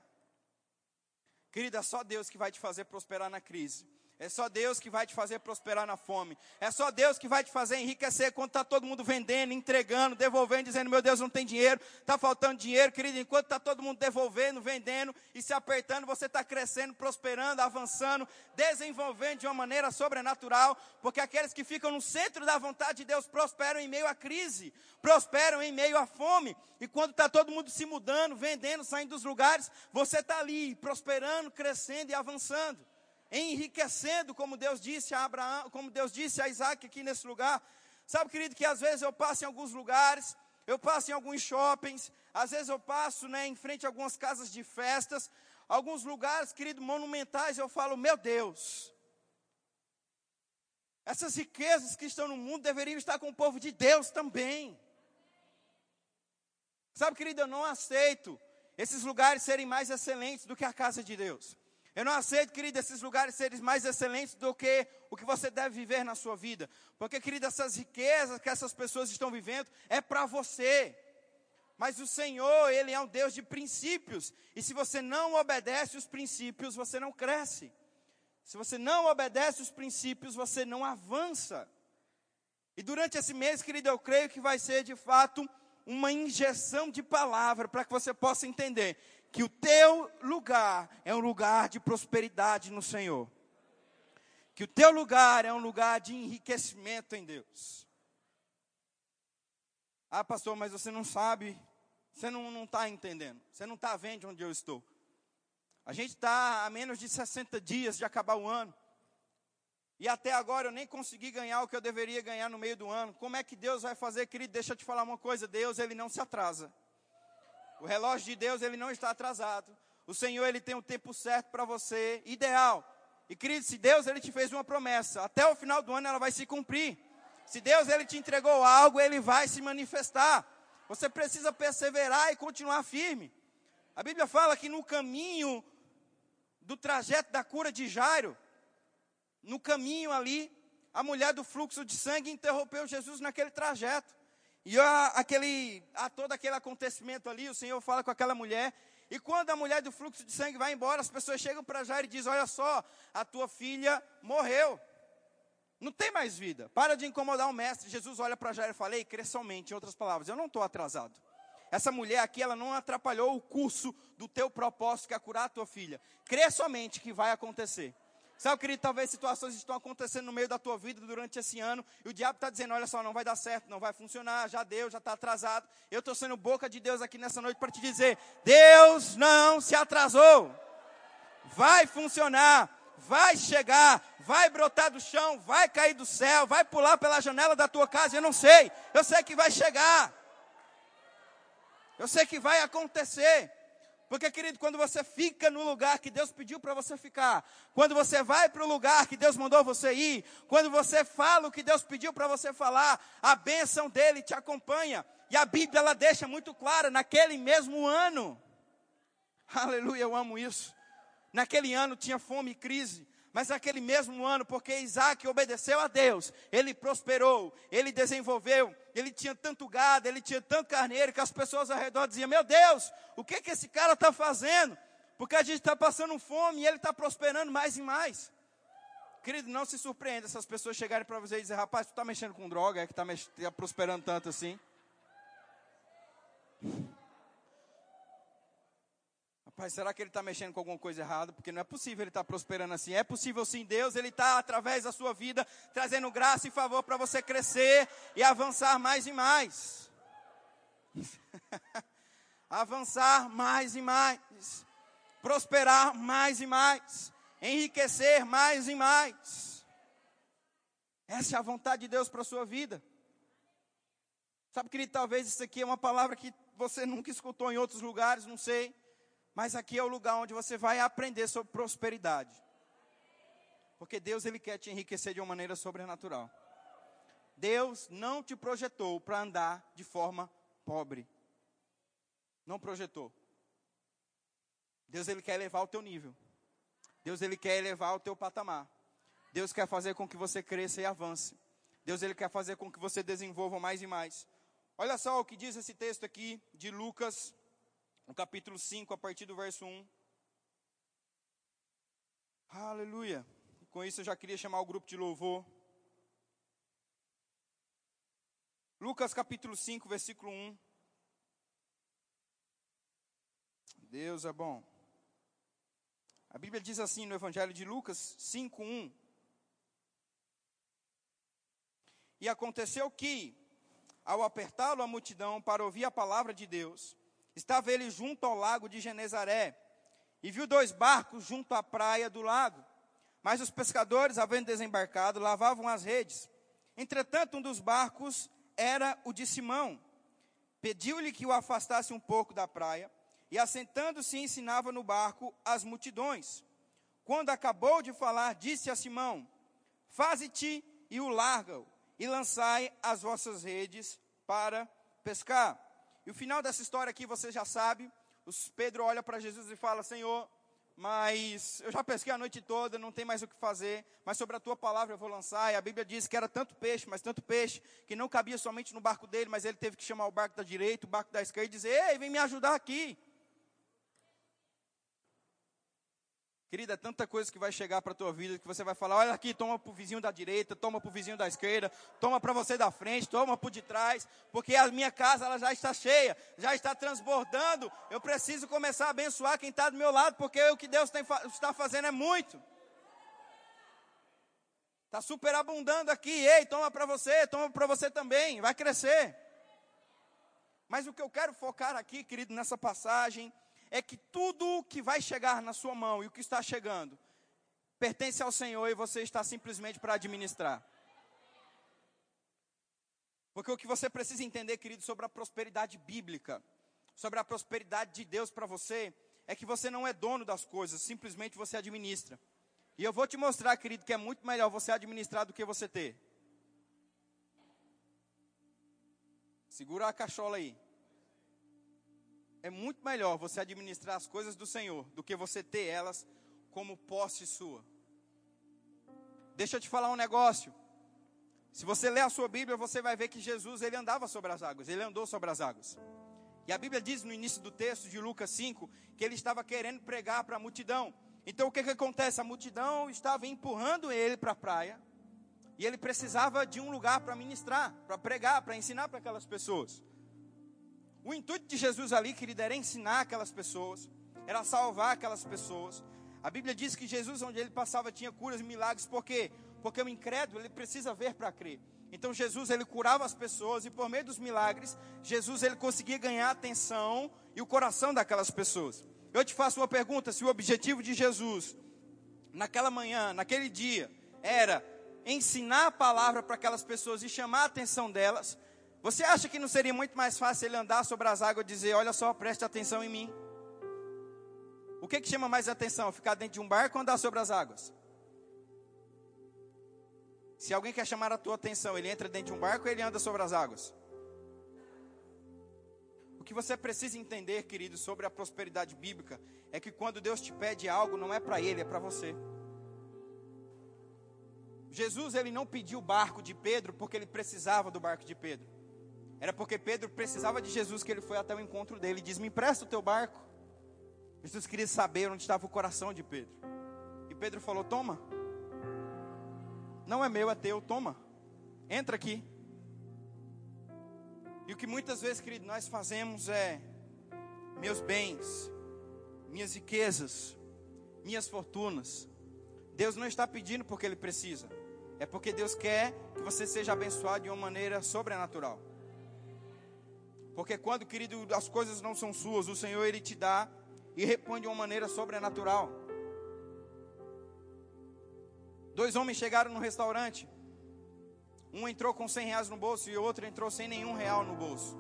Querida, só Deus que vai te fazer prosperar na crise. É só Deus que vai te fazer prosperar na fome. É só Deus que vai te fazer enriquecer quando está todo mundo vendendo, entregando, devolvendo, dizendo: Meu Deus, não tem dinheiro, está faltando dinheiro, querido. Enquanto está todo mundo devolvendo, vendendo e se apertando, você está crescendo, prosperando, avançando, desenvolvendo de uma maneira sobrenatural. Porque aqueles que ficam no centro da vontade de Deus prosperam em meio à crise, prosperam em meio à fome. E quando está todo mundo se mudando, vendendo, saindo dos lugares, você está ali, prosperando, crescendo e avançando enriquecendo, como Deus disse a Abraão, como Deus disse a Isaac aqui nesse lugar. Sabe, querido, que às vezes eu passo em alguns lugares, eu passo em alguns shoppings, às vezes eu passo né, em frente a algumas casas de festas, alguns lugares, querido, monumentais, eu falo, meu Deus, Essas riquezas que estão no mundo deveriam estar com o povo de Deus também. Sabe, querido, eu não aceito esses lugares serem mais excelentes do que a casa de Deus. Eu não aceito, querido, esses lugares serem mais excelentes do que o que você deve viver na sua vida. Porque, querido, essas riquezas que essas pessoas estão vivendo é para você. Mas o Senhor, Ele é um Deus de princípios. E se você não obedece os princípios, você não cresce. Se você não obedece os princípios, você não avança. E durante esse mês, querido, eu creio que vai ser de fato uma injeção de palavra para que você possa entender que o teu lugar é um lugar de prosperidade no Senhor. Que o teu lugar é um lugar de enriquecimento em Deus. Ah, pastor, mas você não sabe, você não está entendendo, você não está vendo onde eu estou. A gente está a menos de 60 dias de acabar o ano. E até agora eu nem consegui ganhar o que eu deveria ganhar no meio do ano. Como é que Deus vai fazer, querido? Deixa eu te falar uma coisa: Deus, ele não se atrasa. O relógio de Deus, ele não está atrasado. O Senhor, ele tem o tempo certo para você, ideal. E querido, se Deus, ele te fez uma promessa, até o final do ano ela vai se cumprir. Se Deus, ele te entregou algo, ele vai se manifestar. Você precisa perseverar e continuar firme. A Bíblia fala que no caminho do trajeto da cura de Jairo, no caminho ali, a mulher do fluxo de sangue interrompeu Jesus naquele trajeto. E a, aquele, a todo aquele acontecimento ali, o Senhor fala com aquela mulher. E quando a mulher do fluxo de sangue vai embora, as pessoas chegam para Jairo e dizem: Olha só, a tua filha morreu. Não tem mais vida. Para de incomodar o mestre. Jesus olha para Jairo e fala: Ei, crê somente. Em outras palavras, eu não estou atrasado. Essa mulher aqui, ela não atrapalhou o curso do teu propósito, que é curar a tua filha. Crê somente que vai acontecer. Sabe, querido, talvez situações estão acontecendo no meio da tua vida durante esse ano, e o diabo está dizendo: olha só, não vai dar certo, não vai funcionar, já deu, já está atrasado. Eu estou sendo boca de Deus aqui nessa noite para te dizer: Deus não se atrasou. Vai funcionar, vai chegar, vai brotar do chão, vai cair do céu, vai pular pela janela da tua casa, eu não sei, eu sei que vai chegar. Eu sei que vai acontecer. Porque, querido, quando você fica no lugar que Deus pediu para você ficar, quando você vai para o lugar que Deus mandou você ir, quando você fala o que Deus pediu para você falar, a bênção dele te acompanha. E a Bíblia ela deixa muito clara, naquele mesmo ano. Aleluia, eu amo isso. Naquele ano tinha fome e crise. Mas naquele mesmo ano, porque Isaac obedeceu a Deus, ele prosperou, ele desenvolveu, ele tinha tanto gado, ele tinha tanto carneiro, que as pessoas ao redor diziam: Meu Deus, o que, que esse cara está fazendo? Porque a gente está passando fome e ele está prosperando mais e mais. Querido, não se surpreenda essas pessoas chegarem para você e dizer: Rapaz, tu está mexendo com droga, é que está tá prosperando tanto assim. Rapaz, será que ele está mexendo com alguma coisa errada? Porque não é possível ele estar tá prosperando assim. É possível sim, Deus, ele está através da sua vida trazendo graça e favor para você crescer e avançar mais e mais. avançar mais e mais. Prosperar mais e mais. Enriquecer mais e mais. Essa é a vontade de Deus para a sua vida. Sabe, querido, talvez isso aqui é uma palavra que você nunca escutou em outros lugares, não sei. Mas aqui é o lugar onde você vai aprender sobre prosperidade. Porque Deus ele quer te enriquecer de uma maneira sobrenatural. Deus não te projetou para andar de forma pobre. Não projetou. Deus ele quer elevar o teu nível. Deus ele quer elevar o teu patamar. Deus quer fazer com que você cresça e avance. Deus ele quer fazer com que você desenvolva mais e mais. Olha só o que diz esse texto aqui de Lucas no capítulo 5, a partir do verso 1. Aleluia. Com isso eu já queria chamar o grupo de louvor. Lucas capítulo 5, versículo 1. Deus é bom. A Bíblia diz assim no Evangelho de Lucas 5, 1. E aconteceu que, ao apertá-lo a multidão para ouvir a palavra de Deus, Estava ele junto ao lago de Genezaré e viu dois barcos junto à praia do lago. Mas os pescadores, havendo desembarcado, lavavam as redes. Entretanto, um dos barcos era o de Simão. Pediu-lhe que o afastasse um pouco da praia, e assentando-se ensinava no barco as multidões. Quando acabou de falar, disse a Simão: Faze-te e o largam, e lançai as vossas redes para pescar. E o final dessa história aqui você já sabe. Os Pedro olha para Jesus e fala: Senhor, mas eu já pesquei a noite toda, não tem mais o que fazer, mas sobre a tua palavra eu vou lançar. E a Bíblia diz que era tanto peixe, mas tanto peixe, que não cabia somente no barco dele, mas ele teve que chamar o barco da direita, o barco da esquerda e dizer: Ei, vem me ajudar aqui. Querida, é tanta coisa que vai chegar para a tua vida que você vai falar: olha aqui, toma para o vizinho da direita, toma para o vizinho da esquerda, toma para você da frente, toma para de trás, porque a minha casa ela já está cheia, já está transbordando. Eu preciso começar a abençoar quem está do meu lado, porque o que Deus tem, está fazendo é muito. Está super abundando aqui, ei, toma para você, toma para você também, vai crescer. Mas o que eu quero focar aqui, querido, nessa passagem é que tudo o que vai chegar na sua mão e o que está chegando pertence ao Senhor e você está simplesmente para administrar. Porque o que você precisa entender, querido, sobre a prosperidade bíblica, sobre a prosperidade de Deus para você, é que você não é dono das coisas, simplesmente você administra. E eu vou te mostrar, querido, que é muito melhor você administrar do que você ter. Segura a cachola aí é muito melhor você administrar as coisas do Senhor do que você ter elas como posse sua. Deixa eu te falar um negócio. Se você ler a sua Bíblia, você vai ver que Jesus ele andava sobre as águas, ele andou sobre as águas. E a Bíblia diz no início do texto de Lucas 5 que ele estava querendo pregar para a multidão. Então o que, que acontece? A multidão estava empurrando ele para a praia e ele precisava de um lugar para ministrar, para pregar, para ensinar para aquelas pessoas. O intuito de Jesus ali, querido, era ensinar aquelas pessoas, era salvar aquelas pessoas. A Bíblia diz que Jesus, onde ele passava, tinha curas e milagres, por quê? Porque o incrédulo, ele precisa ver para crer. Então Jesus, ele curava as pessoas e por meio dos milagres, Jesus, ele conseguia ganhar a atenção e o coração daquelas pessoas. Eu te faço uma pergunta, se o objetivo de Jesus, naquela manhã, naquele dia, era ensinar a palavra para aquelas pessoas e chamar a atenção delas, você acha que não seria muito mais fácil ele andar sobre as águas e dizer: Olha só, preste atenção em mim? O que, que chama mais atenção? Ficar dentro de um barco ou andar sobre as águas? Se alguém quer chamar a tua atenção, ele entra dentro de um barco ou ele anda sobre as águas? O que você precisa entender, querido, sobre a prosperidade bíblica é que quando Deus te pede algo, não é para ele, é para você. Jesus ele não pediu o barco de Pedro porque ele precisava do barco de Pedro. Era porque Pedro precisava de Jesus que ele foi até o encontro dele e diz: Me empresta o teu barco. Jesus queria saber onde estava o coração de Pedro. E Pedro falou: Toma. Não é meu, é teu, toma. Entra aqui. E o que muitas vezes, querido, nós fazemos é: meus bens, minhas riquezas, minhas fortunas. Deus não está pedindo porque Ele precisa, é porque Deus quer que você seja abençoado de uma maneira sobrenatural. Porque quando, querido, as coisas não são suas, o Senhor ele te dá e repõe de uma maneira sobrenatural. Dois homens chegaram no restaurante. Um entrou com 100 reais no bolso e o outro entrou sem nenhum real no bolso.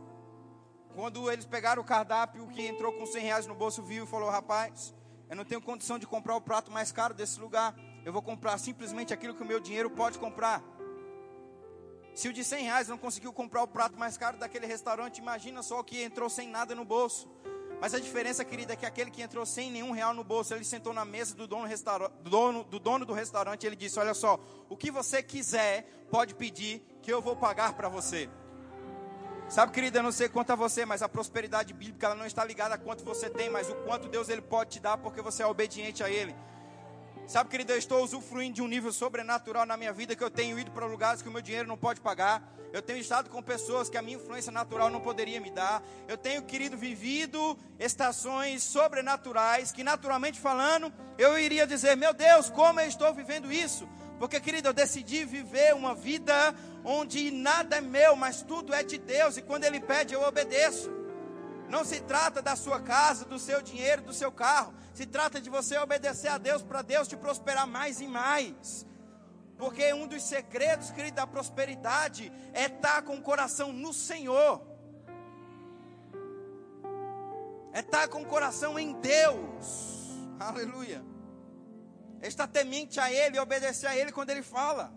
Quando eles pegaram o cardápio, o que entrou com 100 reais no bolso viu e falou: Rapaz, eu não tenho condição de comprar o prato mais caro desse lugar. Eu vou comprar simplesmente aquilo que o meu dinheiro pode comprar. Se o de 100 reais não conseguiu comprar o prato mais caro daquele restaurante, imagina só o que entrou sem nada no bolso. Mas a diferença, querida, é que aquele que entrou sem nenhum real no bolso, ele sentou na mesa do dono, do dono, do dono do restaurante e ele disse: Olha só, o que você quiser, pode pedir, que eu vou pagar para você. Sabe, querida, eu não sei quanto a você, mas a prosperidade bíblica ela não está ligada a quanto você tem, mas o quanto Deus ele pode te dar porque você é obediente a Ele. Sabe, querido, eu estou usufruindo de um nível sobrenatural na minha vida que eu tenho ido para lugares que o meu dinheiro não pode pagar. Eu tenho estado com pessoas que a minha influência natural não poderia me dar. Eu tenho, querido, vivido estações sobrenaturais que, naturalmente falando, eu iria dizer: Meu Deus, como eu estou vivendo isso? Porque, querido, eu decidi viver uma vida onde nada é meu, mas tudo é de Deus. E quando Ele pede, eu obedeço. Não se trata da sua casa, do seu dinheiro, do seu carro. Se trata de você obedecer a Deus para Deus te prosperar mais e mais. Porque um dos segredos, querido, da prosperidade é estar com o coração no Senhor. É estar com o coração em Deus. Aleluia. Estar temente a Ele e obedecer a Ele quando Ele fala.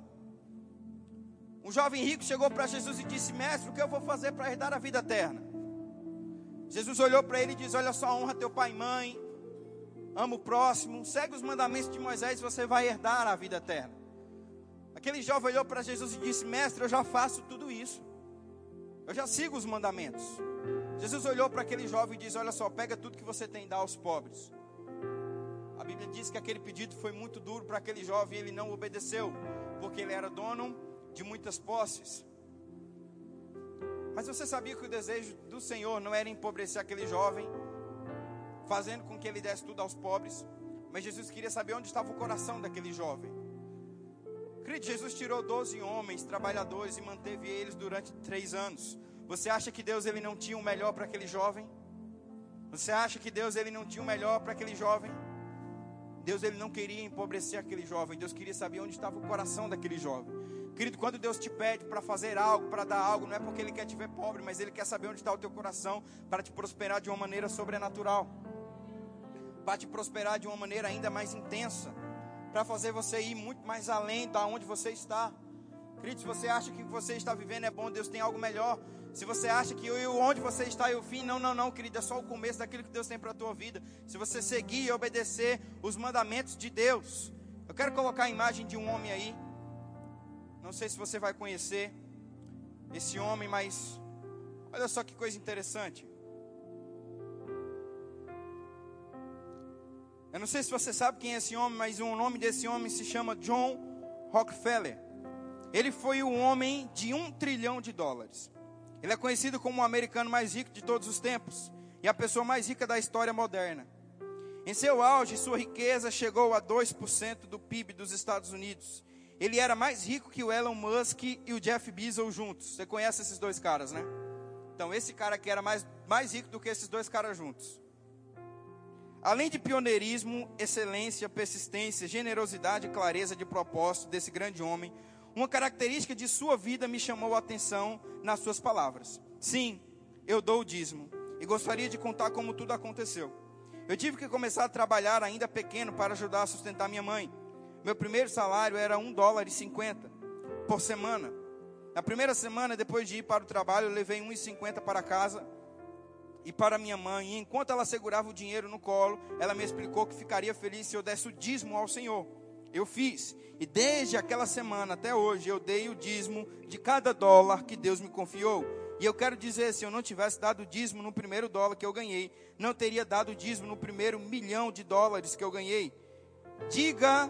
Um jovem rico chegou para Jesus e disse: Mestre, o que eu vou fazer para herdar a vida eterna? Jesus olhou para ele e disse: Olha só, honra teu pai e mãe, ama o próximo, segue os mandamentos de Moisés e você vai herdar a vida eterna. Aquele jovem olhou para Jesus e disse: Mestre, eu já faço tudo isso, eu já sigo os mandamentos. Jesus olhou para aquele jovem e disse: Olha só, pega tudo que você tem e dá aos pobres. A Bíblia diz que aquele pedido foi muito duro para aquele jovem e ele não obedeceu, porque ele era dono de muitas posses. Mas você sabia que o desejo do Senhor não era empobrecer aquele jovem, fazendo com que ele desse tudo aos pobres, mas Jesus queria saber onde estava o coração daquele jovem. Querido, Jesus tirou 12 homens trabalhadores e manteve eles durante três anos. Você acha que Deus ele não tinha o melhor para aquele jovem? Você acha que Deus ele não tinha o melhor para aquele jovem? Deus ele não queria empobrecer aquele jovem, Deus queria saber onde estava o coração daquele jovem. Querido, quando Deus te pede para fazer algo, para dar algo, não é porque Ele quer te ver pobre, mas Ele quer saber onde está o teu coração para te prosperar de uma maneira sobrenatural, para te prosperar de uma maneira ainda mais intensa, para fazer você ir muito mais além da onde você está. Querido, se você acha que o que você está vivendo é bom, Deus tem algo melhor. Se você acha que onde você está é o fim, não, não, não, querido, é só o começo daquilo que Deus tem para a tua vida. Se você seguir e obedecer os mandamentos de Deus. Eu quero colocar a imagem de um homem aí. Não sei se você vai conhecer esse homem, mas olha só que coisa interessante. Eu não sei se você sabe quem é esse homem, mas o nome desse homem se chama John Rockefeller. Ele foi o homem de um trilhão de dólares. Ele é conhecido como o americano mais rico de todos os tempos e a pessoa mais rica da história moderna. Em seu auge, sua riqueza chegou a 2% do PIB dos Estados Unidos. Ele era mais rico que o Elon Musk e o Jeff Bezos juntos. Você conhece esses dois caras, né? Então, esse cara aqui era mais, mais rico do que esses dois caras juntos. Além de pioneirismo, excelência, persistência, generosidade e clareza de propósito desse grande homem, uma característica de sua vida me chamou a atenção nas suas palavras. Sim, eu dou o dízimo e gostaria de contar como tudo aconteceu. Eu tive que começar a trabalhar ainda pequeno para ajudar a sustentar minha mãe. Meu primeiro salário era um dólar e cinquenta por semana. Na primeira semana, depois de ir para o trabalho, eu levei um e cinquenta para casa e para minha mãe. E enquanto ela segurava o dinheiro no colo, ela me explicou que ficaria feliz se eu desse o dízimo ao Senhor. Eu fiz. E desde aquela semana até hoje eu dei o dízimo de cada dólar que Deus me confiou. E eu quero dizer, se eu não tivesse dado o dízimo no primeiro dólar que eu ganhei, não teria dado o dízimo no primeiro milhão de dólares que eu ganhei. Diga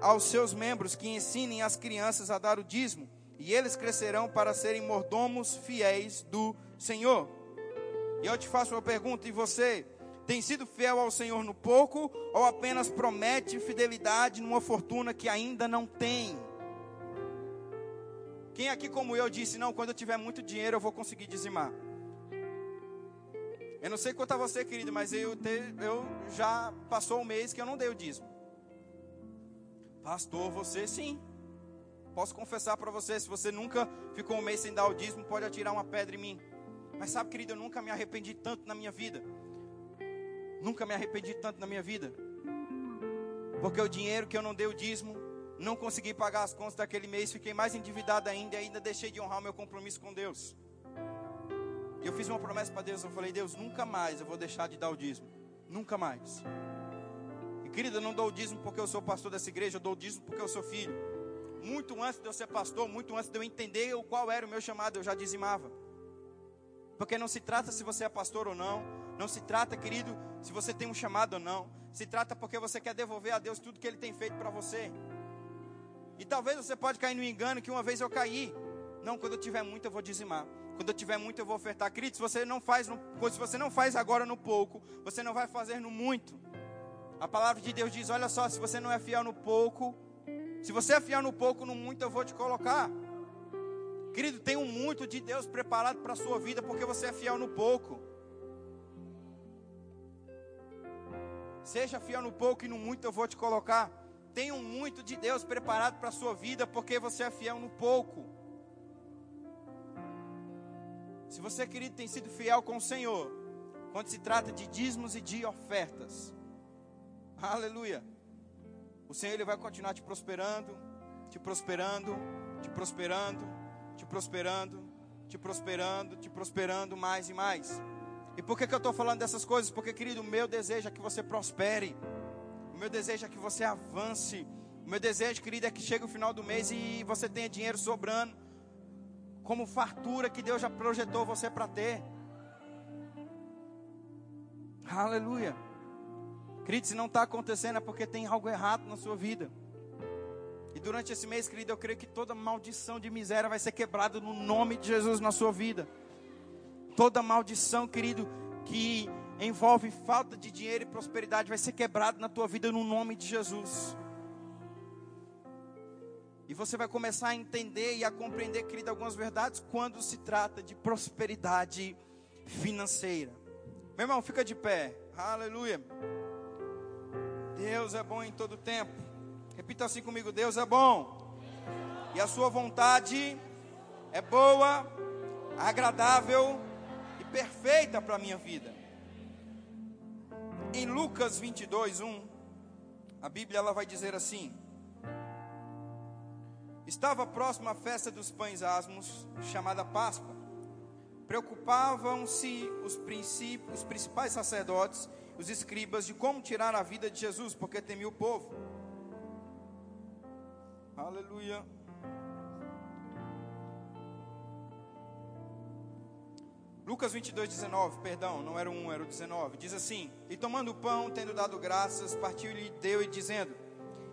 aos seus membros que ensinem as crianças a dar o dízimo, e eles crescerão para serem mordomos fiéis do Senhor. E eu te faço uma pergunta, e você? Tem sido fiel ao Senhor no pouco ou apenas promete fidelidade numa fortuna que ainda não tem? Quem aqui, como eu, disse: Não, quando eu tiver muito dinheiro eu vou conseguir dizimar? Eu não sei quanto a você, querido, mas eu, te, eu já passou um mês que eu não dei o dízimo. Pastor, você sim. Posso confessar para você: se você nunca ficou um mês sem dar o dízimo, pode atirar uma pedra em mim. Mas sabe, querido, eu nunca me arrependi tanto na minha vida. Nunca me arrependi tanto na minha vida. Porque o dinheiro que eu não dei o dízimo, não consegui pagar as contas daquele mês, fiquei mais endividado ainda e ainda deixei de honrar o meu compromisso com Deus. Eu fiz uma promessa para Deus, eu falei: "Deus, nunca mais eu vou deixar de dar o dízimo. Nunca mais." E querida, não dou o dízimo porque eu sou pastor dessa igreja, eu dou o dízimo porque eu sou filho. Muito antes de eu ser pastor, muito antes de eu entender qual era o meu chamado, eu já dizimava. Porque não se trata se você é pastor ou não, não se trata, querido, se você tem um chamado ou não. Se trata porque você quer devolver a Deus tudo que Ele tem feito para você. E talvez você pode cair no engano que uma vez eu caí. Não, quando eu tiver muito eu vou dizimar. Quando eu tiver muito eu vou ofertar. Querido, se você não faz, no, se você não faz agora no pouco, você não vai fazer no muito. A palavra de Deus diz: olha só, se você não é fiel no pouco, se você é fiel no pouco, no muito eu vou te colocar. Querido, tem um muito de Deus preparado para a sua vida porque você é fiel no pouco. Seja fiel no pouco e no muito eu vou te colocar. Tenha um muito de Deus preparado para a sua vida, porque você é fiel no pouco. Se você, querido, tem sido fiel com o Senhor, quando se trata de dízimos e de ofertas, aleluia. O Senhor ele vai continuar te prosperando, te prosperando, te prosperando, te prosperando, te prosperando, te prosperando mais e mais. E por que, que eu estou falando dessas coisas? Porque, querido, o meu desejo é que você prospere, o meu desejo é que você avance, o meu desejo, querido, é que chegue o final do mês e você tenha dinheiro sobrando, como fartura que Deus já projetou você para ter. Aleluia. Querido, se não está acontecendo é porque tem algo errado na sua vida. E durante esse mês, querido, eu creio que toda maldição de miséria vai ser quebrada no nome de Jesus na sua vida. Toda maldição, querido, que envolve falta de dinheiro e prosperidade vai ser quebrada na tua vida no nome de Jesus. E você vai começar a entender e a compreender, querido, algumas verdades quando se trata de prosperidade financeira. Meu irmão, fica de pé. Aleluia. Deus é bom em todo tempo. Repita assim comigo: Deus é bom. E a sua vontade é boa, agradável e perfeita para a minha vida. Em Lucas 22, 1, a Bíblia ela vai dizer assim: Estava próxima a festa dos pães asmos, chamada Páscoa. Preocupavam-se os, os principais sacerdotes, os escribas, de como tirar a vida de Jesus, porque temia o povo. Aleluia. Lucas 22, 19, perdão, não era o 1, era o 19. Diz assim: E tomando o pão, tendo dado graças, partiu-lhe e deu, e dizendo: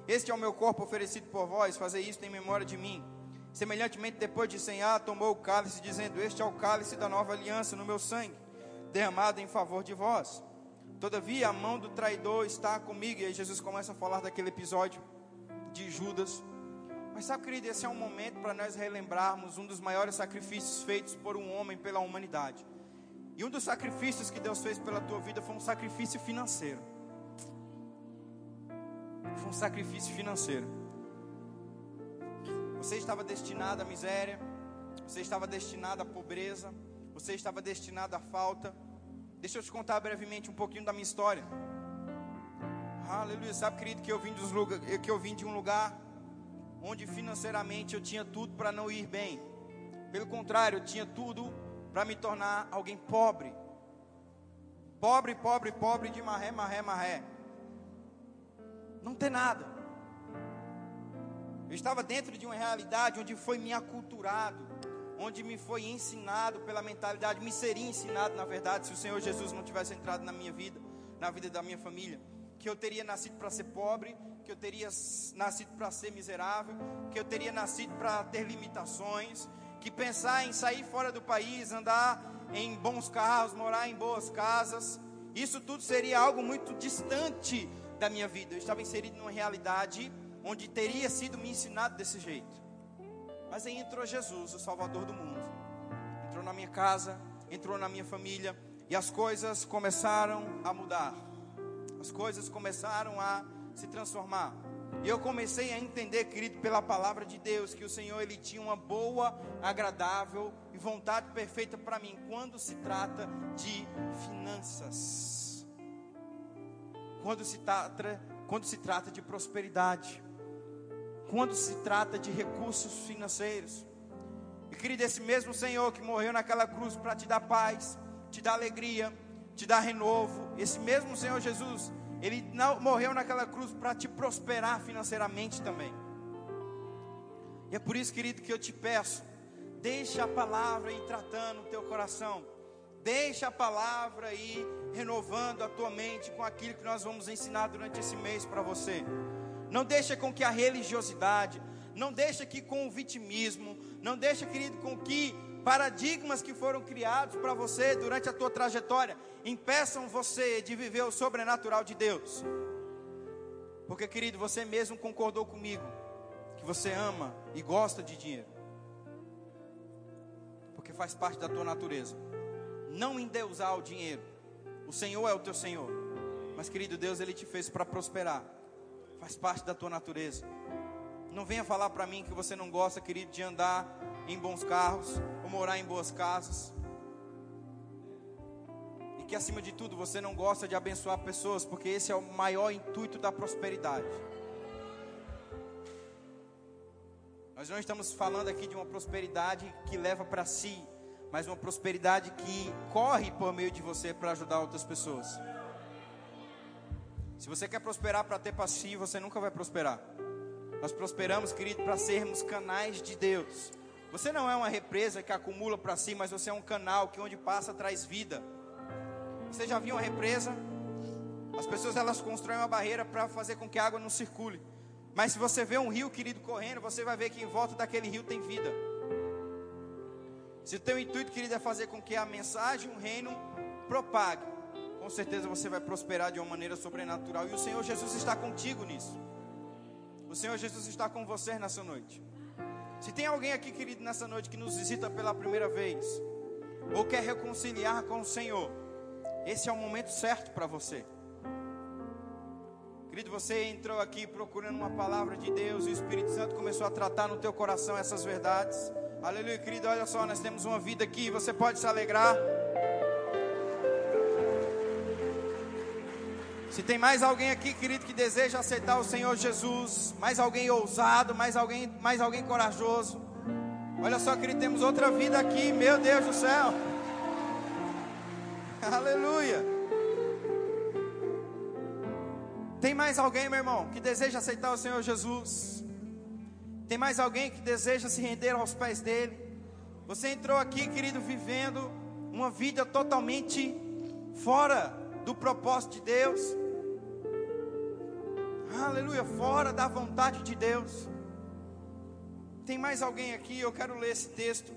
Este é o meu corpo oferecido por vós, fazei isto em memória de mim. Semelhantemente, depois de cear, tomou o cálice, dizendo: Este é o cálice da nova aliança no meu sangue, derramado em favor de vós. Todavia, a mão do traidor está comigo. E aí, Jesus começa a falar daquele episódio de Judas. Mas sabe, querido, esse é um momento para nós relembrarmos um dos maiores sacrifícios feitos por um homem pela humanidade. E um dos sacrifícios que Deus fez pela tua vida foi um sacrifício financeiro. Foi um sacrifício financeiro. Você estava destinado à miséria, você estava destinado à pobreza, você estava destinado à falta. Deixa eu te contar brevemente um pouquinho da minha história. Aleluia. Sabe, querido, que eu vim, dos lugar, que eu vim de um lugar onde financeiramente eu tinha tudo para não ir bem. Pelo contrário, eu tinha tudo para me tornar alguém pobre. Pobre, pobre, pobre de marré, marré, marré. Não ter nada. Eu estava dentro de uma realidade onde foi me aculturado, onde me foi ensinado pela mentalidade, me seria ensinado, na verdade, se o Senhor Jesus não tivesse entrado na minha vida, na vida da minha família, que eu teria nascido para ser pobre, que eu teria nascido para ser miserável, que eu teria nascido para ter limitações, que pensar em sair fora do país, andar em bons carros, morar em boas casas, isso tudo seria algo muito distante da minha vida. Eu estava inserido numa realidade onde teria sido me ensinado desse jeito. Mas aí entrou Jesus, o Salvador do mundo. Entrou na minha casa, entrou na minha família e as coisas começaram a mudar. As coisas começaram a se transformar. E eu comecei a entender, querido, pela palavra de Deus, que o Senhor ele tinha uma boa, agradável e vontade perfeita para mim quando se trata de finanças. Quando se quando se trata de prosperidade quando se trata de recursos financeiros. E querido, esse mesmo Senhor que morreu naquela cruz para te dar paz, te dar alegria, te dar renovo, esse mesmo Senhor Jesus, ele não morreu naquela cruz para te prosperar financeiramente também. E é por isso, querido, que eu te peço, deixa a palavra ir tratando o teu coração. Deixa a palavra ir renovando a tua mente com aquilo que nós vamos ensinar durante esse mês para você. Não deixa com que a religiosidade, não deixa que com o vitimismo, não deixa, querido, com que paradigmas que foram criados para você durante a tua trajetória impeçam você de viver o sobrenatural de Deus. Porque, querido, você mesmo concordou comigo que você ama e gosta de dinheiro. Porque faz parte da tua natureza. Não endeusar o dinheiro. O Senhor é o teu Senhor. Mas, querido Deus, Ele te fez para prosperar faz parte da tua natureza. Não venha falar para mim que você não gosta, querido, de andar em bons carros ou morar em boas casas. E que acima de tudo você não gosta de abençoar pessoas, porque esse é o maior intuito da prosperidade. Nós não estamos falando aqui de uma prosperidade que leva para si, mas uma prosperidade que corre por meio de você para ajudar outras pessoas. Se você quer prosperar para ter si, você nunca vai prosperar. Nós prosperamos, querido, para sermos canais de Deus. Você não é uma represa que acumula para si, mas você é um canal que onde passa traz vida. Você já viu uma represa? As pessoas elas constroem uma barreira para fazer com que a água não circule. Mas se você vê um rio, querido, correndo, você vai ver que em volta daquele rio tem vida. Se o teu intuito, querido, é fazer com que a mensagem, o reino, propague, com certeza você vai prosperar de uma maneira sobrenatural. E o Senhor Jesus está contigo nisso. O Senhor Jesus está com você nessa noite. Se tem alguém aqui, querido, nessa noite que nos visita pela primeira vez, ou quer reconciliar com o Senhor, esse é o momento certo para você. Querido, você entrou aqui procurando uma palavra de Deus e o Espírito Santo começou a tratar no teu coração essas verdades. Aleluia, querido, olha só, nós temos uma vida aqui, você pode se alegrar. Se tem mais alguém aqui, querido, que deseja aceitar o Senhor Jesus, mais alguém ousado, mais alguém, mais alguém corajoso. Olha só, querido, temos outra vida aqui, meu Deus do céu. Aleluia. Tem mais alguém, meu irmão, que deseja aceitar o Senhor Jesus? Tem mais alguém que deseja se render aos pés dele? Você entrou aqui, querido, vivendo uma vida totalmente fora do propósito de Deus. Aleluia, fora da vontade de Deus. Tem mais alguém aqui? Eu quero ler esse texto.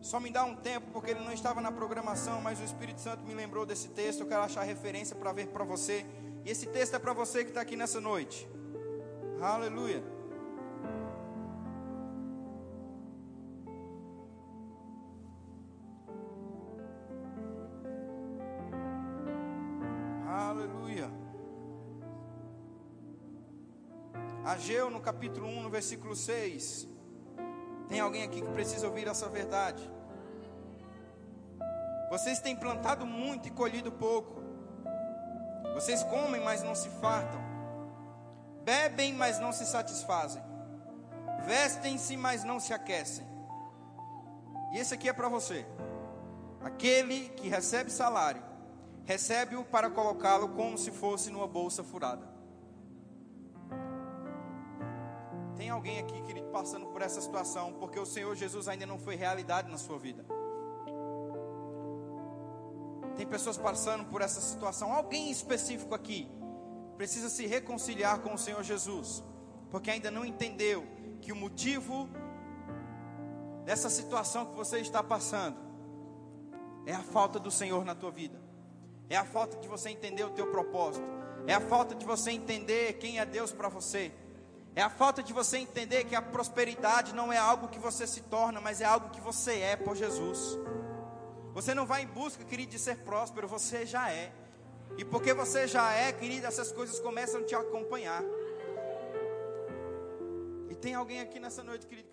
Só me dá um tempo, porque ele não estava na programação, mas o Espírito Santo me lembrou desse texto. Eu quero achar referência para ver para você. E esse texto é para você que está aqui nessa noite. Aleluia. Ageu no capítulo 1, no versículo 6. Tem alguém aqui que precisa ouvir essa verdade? Vocês têm plantado muito e colhido pouco. Vocês comem, mas não se fartam. Bebem, mas não se satisfazem. Vestem-se, mas não se aquecem. E esse aqui é para você. Aquele que recebe salário, recebe-o para colocá-lo como se fosse numa bolsa furada. Tem alguém aqui, querido, passando por essa situação, porque o Senhor Jesus ainda não foi realidade na sua vida. Tem pessoas passando por essa situação. Alguém específico aqui precisa se reconciliar com o Senhor Jesus, porque ainda não entendeu que o motivo dessa situação que você está passando é a falta do Senhor na tua vida. É a falta de você entender o teu propósito. É a falta de você entender quem é Deus para você. É a falta de você entender que a prosperidade não é algo que você se torna, mas é algo que você é por Jesus. Você não vai em busca, querido, de ser próspero, você já é. E porque você já é, querido, essas coisas começam a te acompanhar. E tem alguém aqui nessa noite, querido.